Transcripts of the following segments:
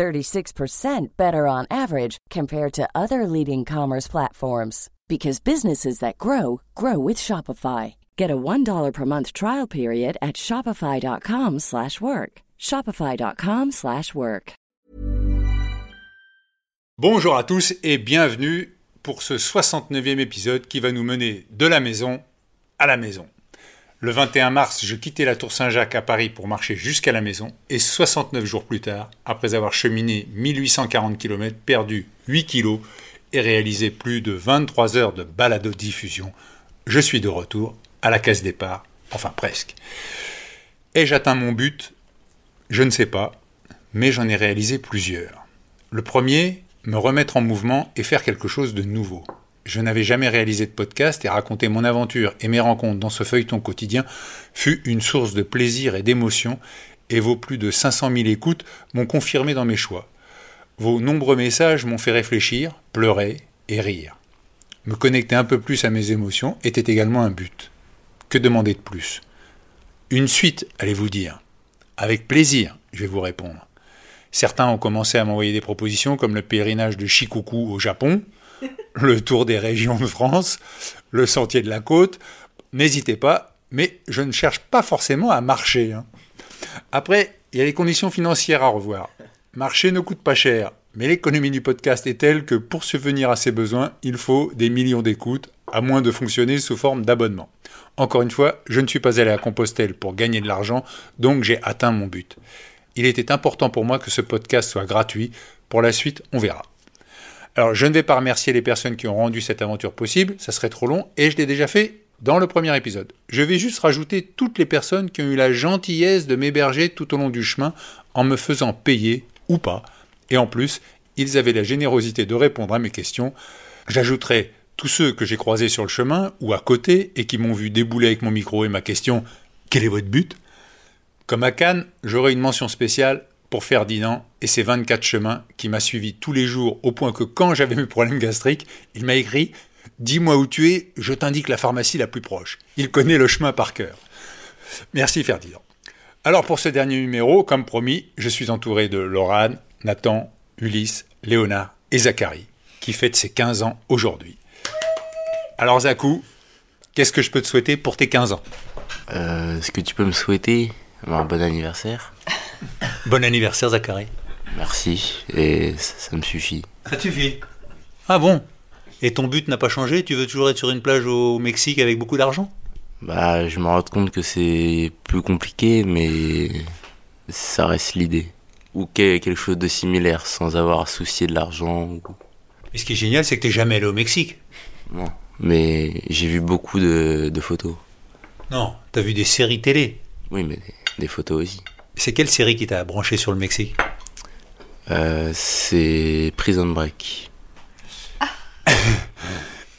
36% better on average compared to other leading commerce platforms because businesses that grow grow with Shopify. Get a $1 per month trial period at shopify.com/work. shopify.com/work. Bonjour à tous et bienvenue pour ce 69e épisode qui va nous mener de la maison à la maison. Le 21 mars, je quittais la Tour Saint-Jacques à Paris pour marcher jusqu'à la maison et 69 jours plus tard, après avoir cheminé 1840 km, perdu 8 kilos et réalisé plus de 23 heures de balado-diffusion, je suis de retour à la case départ, enfin presque. Ai-je atteint mon but? Je ne sais pas, mais j'en ai réalisé plusieurs. Le premier, me remettre en mouvement et faire quelque chose de nouveau. Je n'avais jamais réalisé de podcast et raconter mon aventure et mes rencontres dans ce feuilleton quotidien fut une source de plaisir et d'émotion et vos plus de 500 000 écoutes m'ont confirmé dans mes choix. Vos nombreux messages m'ont fait réfléchir, pleurer et rire. Me connecter un peu plus à mes émotions était également un but. Que demander de plus? Une suite, allez-vous dire. Avec plaisir, je vais vous répondre. Certains ont commencé à m'envoyer des propositions comme le pèlerinage de Shikoku au Japon, le tour des régions de France, le sentier de la côte. N'hésitez pas, mais je ne cherche pas forcément à marcher. hein. Après, il y a les conditions financières à revoir. Marcher ne coûte pas cher, mais l'économie du podcast est telle que pour subvenir à ses besoins, il faut des millions d'écoutes, à moins de fonctionner sous forme d'abonnement. Encore une fois, je ne suis pas allé à Compostelle pour gagner de l'argent, donc j'ai atteint mon but. Il était important pour moi que ce podcast soit gratuit. Pour la suite, on verra. Alors, je ne vais pas remercier les personnes qui ont rendu cette aventure possible, ça serait trop long, et je l'ai déjà fait dans le premier épisode. Je vais juste rajouter toutes les personnes qui ont eu la gentillesse de m'héberger tout au long du chemin en me faisant payer ou pas. Et en plus, ils avaient la générosité de répondre à mes questions. J'ajouterai tous ceux que j'ai croisés sur le chemin ou à côté et qui m'ont vu débouler avec mon micro et ma question Quel est votre but? Comme à Cannes, j'aurai une mention spéciale pour Ferdinand et ses 24 chemins qui m'a suivi tous les jours au point que quand j'avais mes problèmes gastriques, il m'a écrit Dis-moi où tu es, je t'indique la pharmacie la plus proche. Il connaît le chemin par cœur. Merci Ferdinand. Alors pour ce dernier numéro, comme promis, je suis entouré de Laurane, Nathan, Ulysse, Léonard et Zachary, qui fêtent ses 15 ans aujourd'hui. Alors Zakou, qu'est-ce que je peux te souhaiter pour tes 15 ans? Euh, Est-ce que tu peux me souhaiter un bon anniversaire Bon anniversaire Zachary. Merci, et ça, ça me suffit. Ça te suffit Ah bon? Et ton but n'a pas changé? Tu veux toujours être sur une plage au Mexique avec beaucoup d'argent? Bah, je me rends compte que c'est plus compliqué, mais ça reste l'idée. Ou que- quelque chose de similaire, sans avoir à soucier de l'argent. ou- Mais ce qui est génial, c'est que t'es jamais allé au Mexique. Non. Mais j'ai vu beaucoup de, de photos. Non, t'as vu des séries télé. Oui, mais des, des photos aussi. C'est quelle série qui t'a branché sur le Mexique? Euh, c'est Prison Break.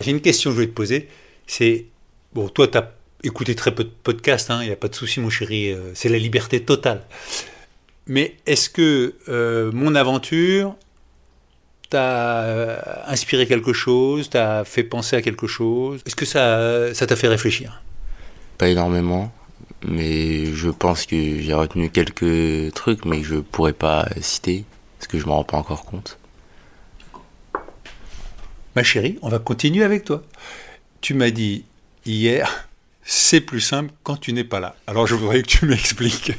J'ai une question que je vais te poser. C'est bon, toi, t'as écouté très peu de podcasts, il n'y a pas de souci, mon chéri. euh, c'est la liberté totale. Mais est-ce que euh, mon aventure t'a inspiré quelque chose, t'a fait penser à quelque chose? Est-ce que ça, ça t'a fait réfléchir? Pas énormément, mais je pense que j'ai retenu quelques trucs, mais que je pourrais pas citer, parce que je m'en rends pas encore compte? Ma chérie, on va continuer avec toi. Tu m'as dit hier, c'est plus simple quand tu n'es pas là. Alors je voudrais que tu m'expliques.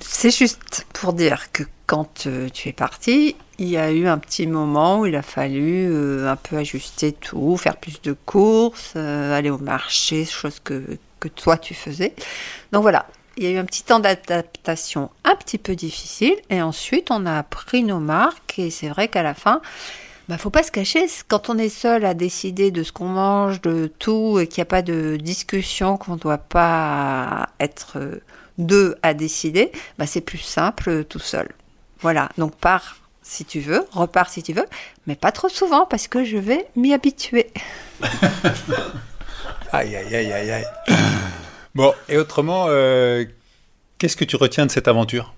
C'est juste pour dire que quand euh, tu es parti, il y a eu un petit moment où il a fallu euh, un peu ajuster tout, faire plus de courses, euh, aller au marché, chose que, que toi tu faisais. Donc voilà, il y a eu un petit temps d'adaptation un petit peu difficile et ensuite on a pris nos marques et c'est vrai qu'à la fin, bah, faut pas se cacher, quand on est seul à décider de ce qu'on mange, de tout, et qu'il n'y a pas de discussion, qu'on ne doit pas être euh, deux à décider, bah, c'est plus simple euh, tout seul. Voilà, donc par si tu veux, repars si tu veux, mais pas trop souvent parce que je vais m'y habituer. aïe, aïe, aïe, aïe, aïe. Bon, et autrement, euh, qu'est-ce que tu retiens de cette aventure?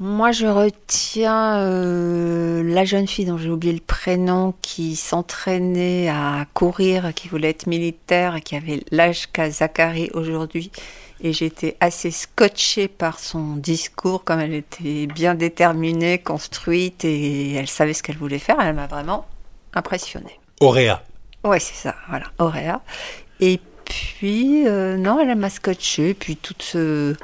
Moi, je retiens euh, la jeune fille dont j'ai oublié le prénom qui s'entraînait à courir, qui voulait être militaire qui avait l'âge qu'a Zachary aujourd'hui. Et j'étais assez scotchée par son discours, comme elle était bien déterminée, construite et elle savait ce qu'elle voulait faire. Elle m'a vraiment impressionnée. Auréa. Ouais, c'est ça, voilà, Auréa. Et puis, euh, non, elle m'a scotché. Puis toutes ce...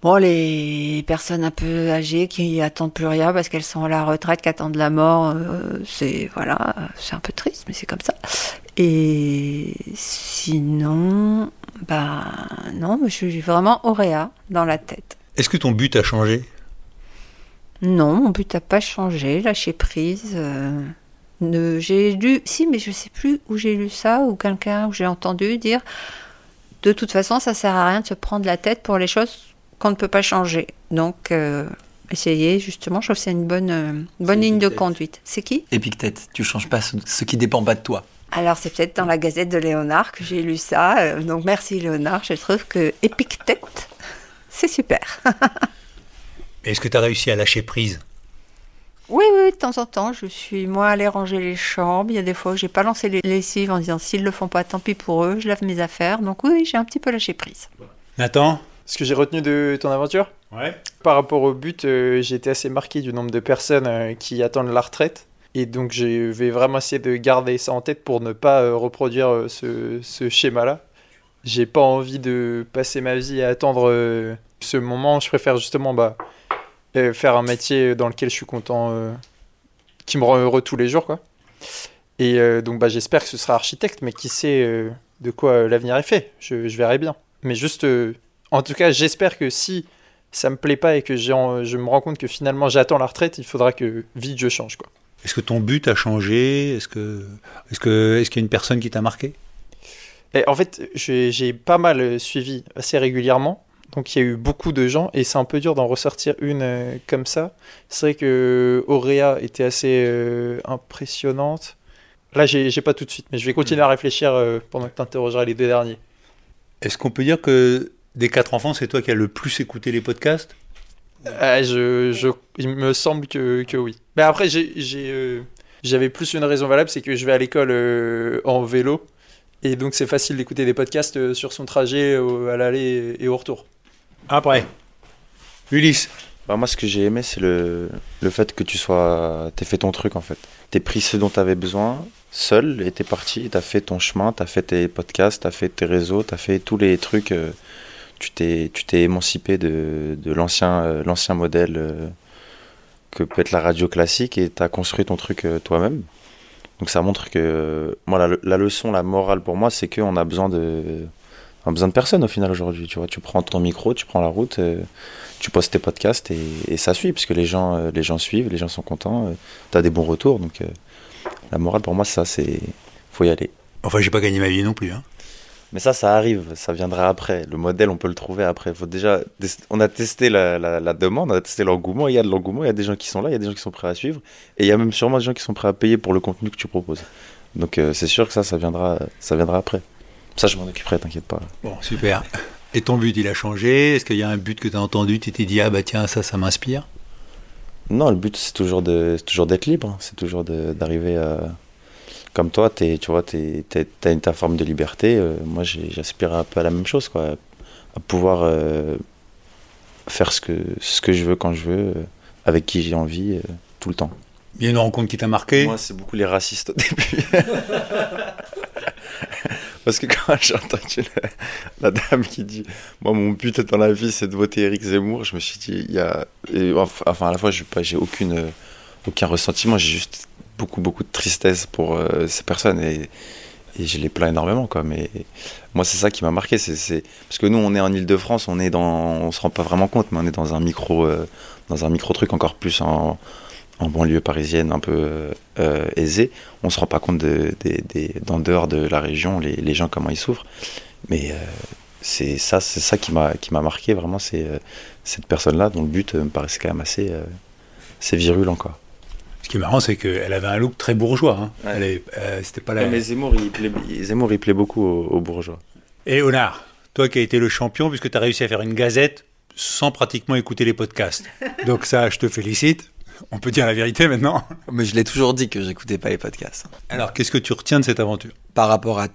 Bon, les personnes un peu âgées qui attendent plus rien parce qu'elles sont à la retraite, qui attendent la mort, euh, c'est voilà, c'est un peu triste, mais c'est comme ça. Et sinon, bah non, je suis vraiment Auréa dans la tête. Est-ce que ton but a changé? Non, mon but n'a pas changé, lâcher prise. euh, j'ai lu, si, mais je sais plus où j'ai lu ça, ou quelqu'un, où j'ai entendu dire, de toute façon, ça sert à rien de se prendre la tête pour les choses qu'on ne peut pas changer. Donc, euh, essayez, justement, je trouve que c'est une bonne, euh, bonne ligne de conduite. C'est qui? Épictète, tu changes pas ce, ce qui dépend pas de toi. Alors, c'est peut-être dans la Gazette de Léonard que j'ai lu ça. euh, donc, merci Léonard. Je trouve que Épictète, c'est super. Est-ce que tu as réussi à lâcher prise? Oui, oui, de temps en temps, je suis moi allée ranger les chambres. Il y a des fois où j'ai pas lancé les lessives en disant s'ils le font pas, tant pis pour eux, je lave mes affaires. Donc oui, j'ai un petit peu lâché prise. Nathan Ce que j'ai retenu de ton aventure, Ouais. par rapport au but, euh, j'ai été assez marqué du nombre de personnes euh, qui attendent la retraite. Et donc, je vais vraiment essayer de garder ça en tête pour ne pas euh, reproduire euh, ce, ce schéma-là. J'ai pas envie de passer ma vie à attendre euh, ce moment. Je préfère justement bah, faire un métier dans lequel je suis content, euh, qui me rend heureux tous les jours. Quoi. Et euh, donc, bah, j'espère que ce sera architecte, mais qui sait euh, de quoi l'avenir est fait. Je, je verrai bien. Mais juste, en tout cas, j'espère que si ça me plaît pas et que je me rends compte que finalement j'attends la retraite, il faudra que vite je change. Quoi. Est-ce que ton but a changé? Est-ce que est-ce que est-ce qu'il y a une personne qui t'a marqué? Et en fait, j'ai pas mal suivi assez régulièrement. Donc il y a eu beaucoup de gens et c'est un peu dur d'en ressortir une euh, comme ça. C'est vrai que Auréa était assez euh, impressionnante. Là, j'ai pas tout de suite, mais je vais continuer à réfléchir euh, pendant que tu interrogeras les deux derniers. Est-ce qu'on peut dire que des quatre enfants, c'est toi qui as le plus écouté les podcasts? Je, je- il me semble que, que oui. Mais après, euh, j'avais plus une raison valable, c'est que je vais à l'école euh, en vélo. Et donc, c'est facile d'écouter des podcasts euh, sur son trajet à l'aller et au retour. Après. Ulysse. Bah, moi, ce que j'ai aimé, c'est le, le fait que tu sois. T'aies fait ton truc, en fait. T'es pris ce dont t'avais besoin, seul, et t'es parti. T'as fait ton chemin, t'as fait tes podcasts, t'as fait tes réseaux, t'as fait tous les trucs. euh, tu t'es tu t'es émancipé de, de l'ancien euh, l'ancien modèle euh, que peut être la radio classique, et t'as construit ton truc euh, toi-même. Donc, ça montre que. moi, la, la leçon, la morale pour moi, c'est qu'on a besoin de. On a besoin de personne au final aujourd'hui, tu vois. Tu prends ton micro, tu prends la route, euh, tu postes tes podcasts et, et ça suit, puisque les gens, euh, les gens suivent, les gens sont contents, tu as des bons retours. Donc euh, la morale pour moi, ça, c'est. faut y aller. Enfin, j'ai pas gagné ma vie non plus. Hein. Mais ça, ça arrive, ça viendra après. Le modèle, on peut le trouver après. Faut déjà, on a testé la, la- la demande, on a testé l'engouement. Il y a de l'engouement, il y a des gens qui sont là, il y a des gens qui sont prêts à suivre, et il y a même sûrement des gens qui sont prêts à payer pour le contenu que tu proposes. Donc euh, c'est sûr que ça, ça viendra, ça viendra après. Ça, je m'en occuperai, t'inquiète pas. Bon, super. Et ton but, il a changé? Est-ce qu'il y a un but que tu as entendu Tu t'es dit, ah bah tiens, ça, ça m'inspire? Non, le but c'est toujours de, c'est toujours d'être libre. C'est toujours de- d'arriver à, comme toi, t'es, tu vois, t'es, t'es- t'as une ta forme de liberté. euh, moi, j'ai- j'aspire un peu à la même chose, quoi, à pouvoir euh, faire ce que ce que je veux quand je veux, euh, avec qui j'ai envie, euh, tout le temps. Il y a une rencontre qui t'a marqué? Moi, c'est beaucoup les racistes au début. Parce que quand j'ai entendu la, dame qui dit Moi, mon but dans la vie, c'est de voter Eric Zemmour, je me suis dit il y a. enfin, à la fois, j'ai aucun ressentiment, j'ai juste beaucoup, beaucoup de tristesse pour euh, ces personnes et, et je les plains énormément. Quoi. Mais moi, c'est ça qui m'a marqué. Parce que nous, on est en Ile-de-France, on est dans. On se rend pas vraiment compte, mais on est dans un micro, euh, dans un micro truc encore plus en en banlieue parisienne un peu euh, aisée, on se rend pas compte de, des- d'en dehors de la région, les, les gens comment ils souffrent. Mais euh, c'est ça, c'est ça qui m'a qui m'a marqué vraiment, c'est euh, cette personne-là dont le but me paraissait quand même assez euh, c'est virulent quoi. Ce qui est marrant, c'est qu'elle avait un look très bourgeois. Hein. Ouais. Elle est- euh, c'était pas la... mais Zemmour il, plaît, Zemmour, il plaît beaucoup aux, aux bourgeois. Et Honard, toi qui as été le champion, puisque tu as réussi à faire une gazette sans pratiquement écouter les podcasts. Donc ça, je te félicite. On peut dire la vérité maintenant. Mais je l'ai toujours dit que j'écoutais pas les podcasts. Alors, qu'est-ce que tu retiens de cette aventure? Par rapport à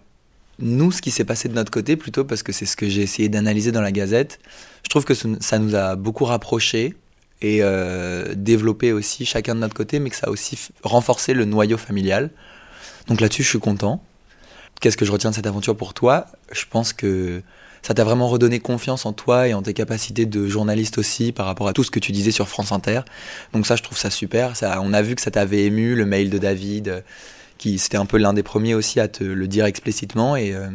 nous, ce qui s'est passé de notre côté, plutôt parce que c'est ce que j'ai essayé d'analyser dans la Gazette, je trouve que ça nous a beaucoup rapprochés et euh, développé aussi chacun de notre côté, mais que ça a aussi renforcé le noyau familial. Donc là-dessus, je suis content. Qu'est-ce que je retiens de cette aventure pour toi? Je pense que ça t'a vraiment redonné confiance en toi et en tes capacités de journaliste aussi par rapport à tout ce que tu disais sur France Inter. Donc ça, je trouve ça super. On a vu que ça t'avait ému, le mail de David, euh, qui c'était un peu l'un des premiers aussi à te le dire explicitement. Et, euh,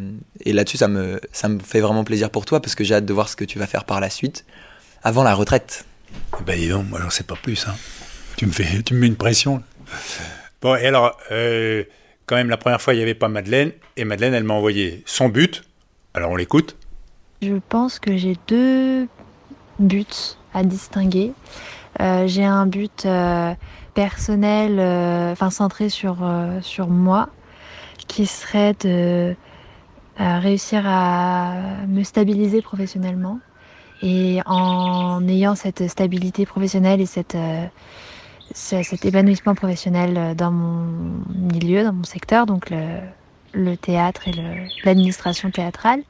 et là-dessus, ça me, ça me fait vraiment plaisir pour toi parce que j'ai hâte de voir ce que tu vas faire par la suite, avant la retraite. Ben dis donc, moi j'en sais pas plus. Hein. Tu, me fais, tu me mets une pression. Bon, et alors, euh, quand même, la première fois, il n'y avait pas Madeleine. Et Madeleine, elle m'a envoyé son but. Alors on l'écoute. Je pense que j'ai deux buts à distinguer. Euh, j'ai un but euh, personnel, euh, enfin centré sur, euh, sur moi, qui serait de euh, réussir à me stabiliser professionnellement. Et en ayant cette stabilité professionnelle et cette, ce- cet épanouissement professionnel dans mon milieu, dans mon secteur, donc le, le théâtre et l'administration théâtrale,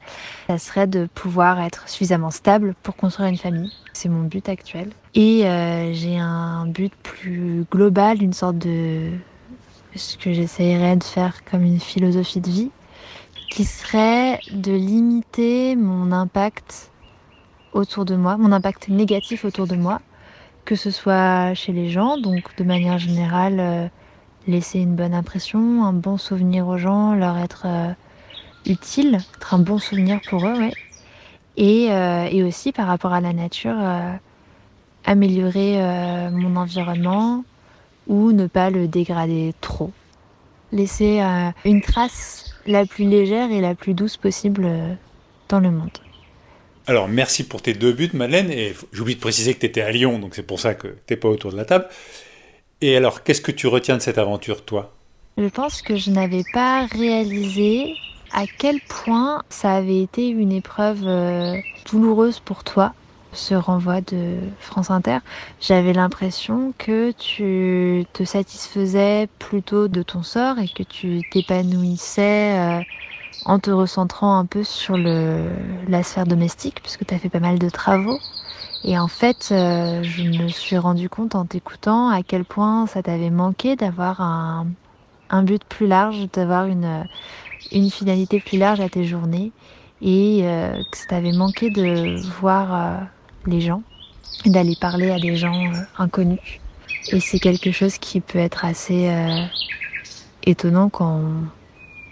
ça serait de pouvoir être suffisamment stable pour construire une famille. C'est mon but actuel. Et euh, j'ai un but plus global, une sorte de... ce que j'essayerais de faire comme une philosophie de vie, qui serait de limiter mon impact autour de moi, mon impact négatif autour de moi, que ce soit chez les gens, donc de manière générale, euh, laisser une bonne impression, un bon souvenir aux gens, leur être... euh, utile, être un bon souvenir pour eux, ouais. Et, euh, et aussi par rapport à la nature, euh, améliorer mon environnement ou ne pas le dégrader trop. Laisser une trace la plus légère et la plus douce possible dans le monde. Alors, merci pour tes deux buts, Madeleine. Et j'oublie de préciser que tu étais à Lyon, donc c'est pour ça que tu pas autour de la table. Et alors, qu'est-ce que tu retiens de cette aventure, toi? Je pense que je n'avais pas réalisé à quel point ça avait été une épreuve euh, douloureuse pour toi, ce renvoi de France Inter. J'avais l'impression que tu te satisfaisais plutôt de ton sort et que tu t'épanouissais euh, en te recentrant un peu sur la sphère domestique, puisque tu as fait pas mal de travaux. Et en fait, euh, je me suis rendu compte en t'écoutant à quel point ça t'avait manqué d'avoir un, un but plus large, d'avoir une, une finalité plus large à tes journées et euh, que ça t'avait manqué de voir euh, les gens d'aller parler à des gens euh, inconnus. Et c'est quelque chose qui peut être assez euh, étonnant quand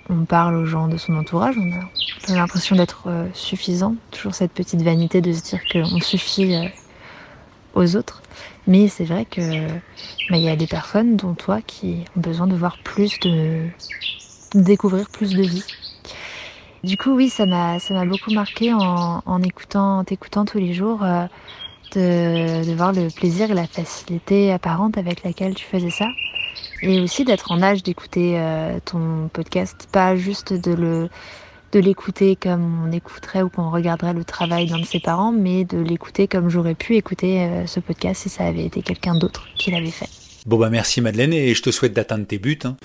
on parle aux gens de son entourage. On a, on a l'impression d'être euh, suffisant, toujours cette petite vanité de se dire qu'on suffit euh, aux autres. Mais c'est vrai que bah, il y a des personnes, dont toi, qui ont besoin de voir plus de, découvrir plus de vie. Du coup, oui, ça m'a ça m'a beaucoup marqué en, en écoutant en t'écoutant tous les jours euh, de, de voir le plaisir et la facilité apparente avec laquelle tu faisais ça. Et aussi d'être en âge d'écouter euh, ton podcast, pas juste de le de l'écouter comme on écouterait ou qu'on regarderait le travail d'un de ses parents, mais de l'écouter comme j'aurais pu écouter euh, ce podcast si ça avait été quelqu'un d'autre qui l'avait fait. Bon, bah merci, Madeleine, et je te souhaite d'atteindre tes buts. hein.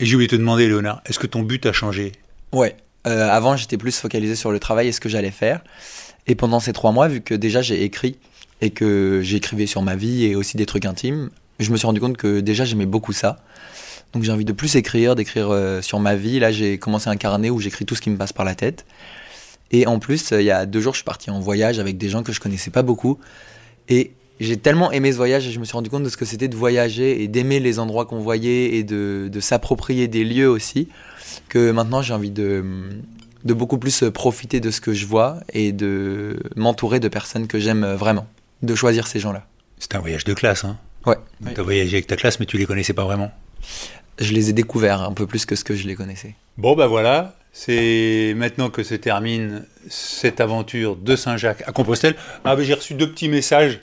Et j'ai oublié de te demander, Léonard, est-ce que ton but a changé? Ouais. Euh, avant, j'étais plus focalisé sur le travail et ce que j'allais faire. Et pendant ces trois mois, vu que déjà j'ai écrit et que j'écrivais sur ma vie et aussi des trucs intimes, je me suis rendu compte que déjà j'aimais beaucoup ça. Donc j'ai envie de plus écrire, d'écrire euh, sur ma vie. Là, j'ai commencé un carnet où j'écris tout ce qui me passe par la tête. Et en plus, euh, il y a deux jours, je suis parti en voyage avec des gens que je connaissais pas beaucoup. Et j'ai tellement aimé ce voyage et je me suis rendu compte de ce que c'était de voyager et d'aimer les endroits qu'on voyait et de, s'approprier des lieux aussi, que maintenant j'ai envie de, de beaucoup plus profiter de ce que je vois et de m'entourer de personnes que j'aime vraiment, de choisir ces gens-là. C'était un voyage de classe, hein Ouais. Tu as voyagé avec ta classe, mais tu les connaissais pas vraiment. Je les ai découverts un peu plus que ce que je les connaissais. Bon, bah voilà, c'est maintenant que se termine cette aventure de Saint-Jacques à Compostelle. Ah, bah, j'ai reçu deux petits messages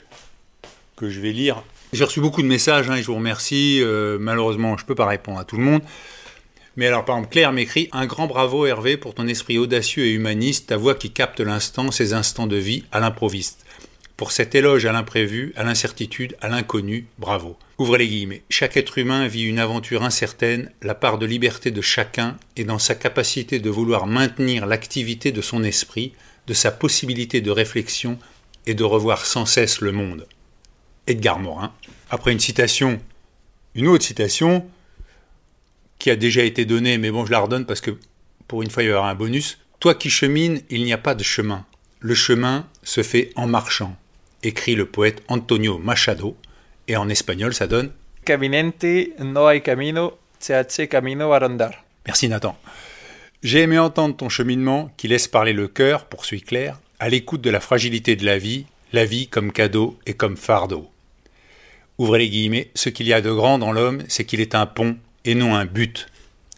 que je vais lire J'ai reçu beaucoup de messages, hein, et je vous remercie. Euh, malheureusement, je ne peux pas répondre à tout le monde. Mais alors, par exemple, Claire m'écrit Un grand bravo, Hervé, pour ton esprit audacieux et humaniste, ta voix qui capte l'instant, ces instants de vie à l'improviste. Pour cet éloge à l'imprévu, à l'incertitude, à l'inconnu, bravo. Ouvrez les guillemets. Chaque être humain vit une aventure incertaine, la part de liberté de chacun est dans sa capacité de vouloir maintenir l'activité de son esprit, de sa possibilité de réflexion et de revoir sans cesse le monde. Edgar Morin. Après une citation, une autre citation, qui a déjà été donnée, mais bon, je la redonne parce que pour une fois, il y aura un bonus. Toi qui chemines, il n'y a pas de chemin. Le chemin se fait en marchant écrit le poète Antonio Machado, et en espagnol ça donne Caminente no hay camino, se hace camino a andar. Merci Nathan. J'ai aimé entendre ton cheminement qui laisse parler le cœur, poursuit Claire, à l'écoute de la fragilité de la vie, la vie comme cadeau et comme fardeau. Ouvrez les guillemets, ce qu'il y a de grand dans l'homme, c'est qu'il est un pont et non un but.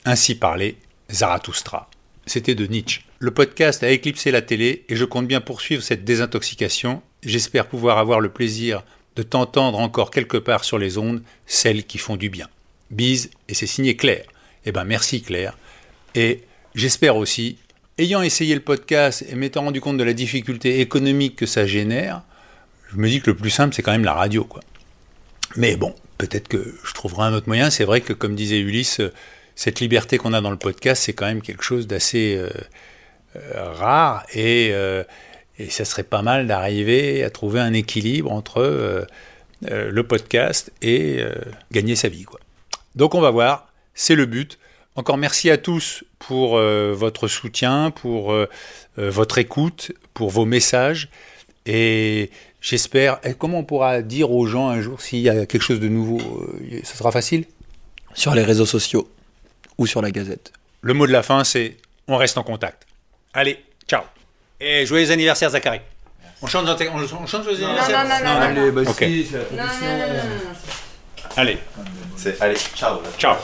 Ainsi parlait Zarathustra. C'était de Nietzsche. Le podcast a éclipsé la télé et je compte bien poursuivre cette désintoxication J'espère pouvoir avoir le plaisir de t'entendre encore quelque part sur les ondes, celles qui font du bien. Bise, et c'est signé Claire. Eh ben merci Claire. Et j'espère aussi, ayant essayé le podcast et m'étant rendu compte de la difficulté économique que ça génère, je me dis que le plus simple c'est quand même la radio, quoi. Mais bon, peut-être que je trouverai un autre moyen. C'est vrai que, comme disait Ulysse, cette liberté qu'on a dans le podcast, c'est quand même quelque chose d'assez euh, euh, rare et euh, et ça serait pas mal d'arriver à trouver un équilibre entre euh, euh, le podcast et euh, gagner sa vie. Quoi. Donc on va voir, c'est le but. Encore merci à tous pour votre soutien, pour votre écoute, pour vos messages. Et j'espère, comment on pourra dire aux gens un jour s'il y a quelque chose de nouveau Ça sera facile? Sur les réseaux sociaux ou sur la gazette. Le mot de la fin, c'est on reste en contact. Allez, et joyeux anniversaire, Zachary. On chante, on, chante joyeux anniversaire Non, non, non, non. Allez, bah Ok. si, c'est la Non, tradition. non, non, non, non. Allez, C'est allez, ciao. ciao.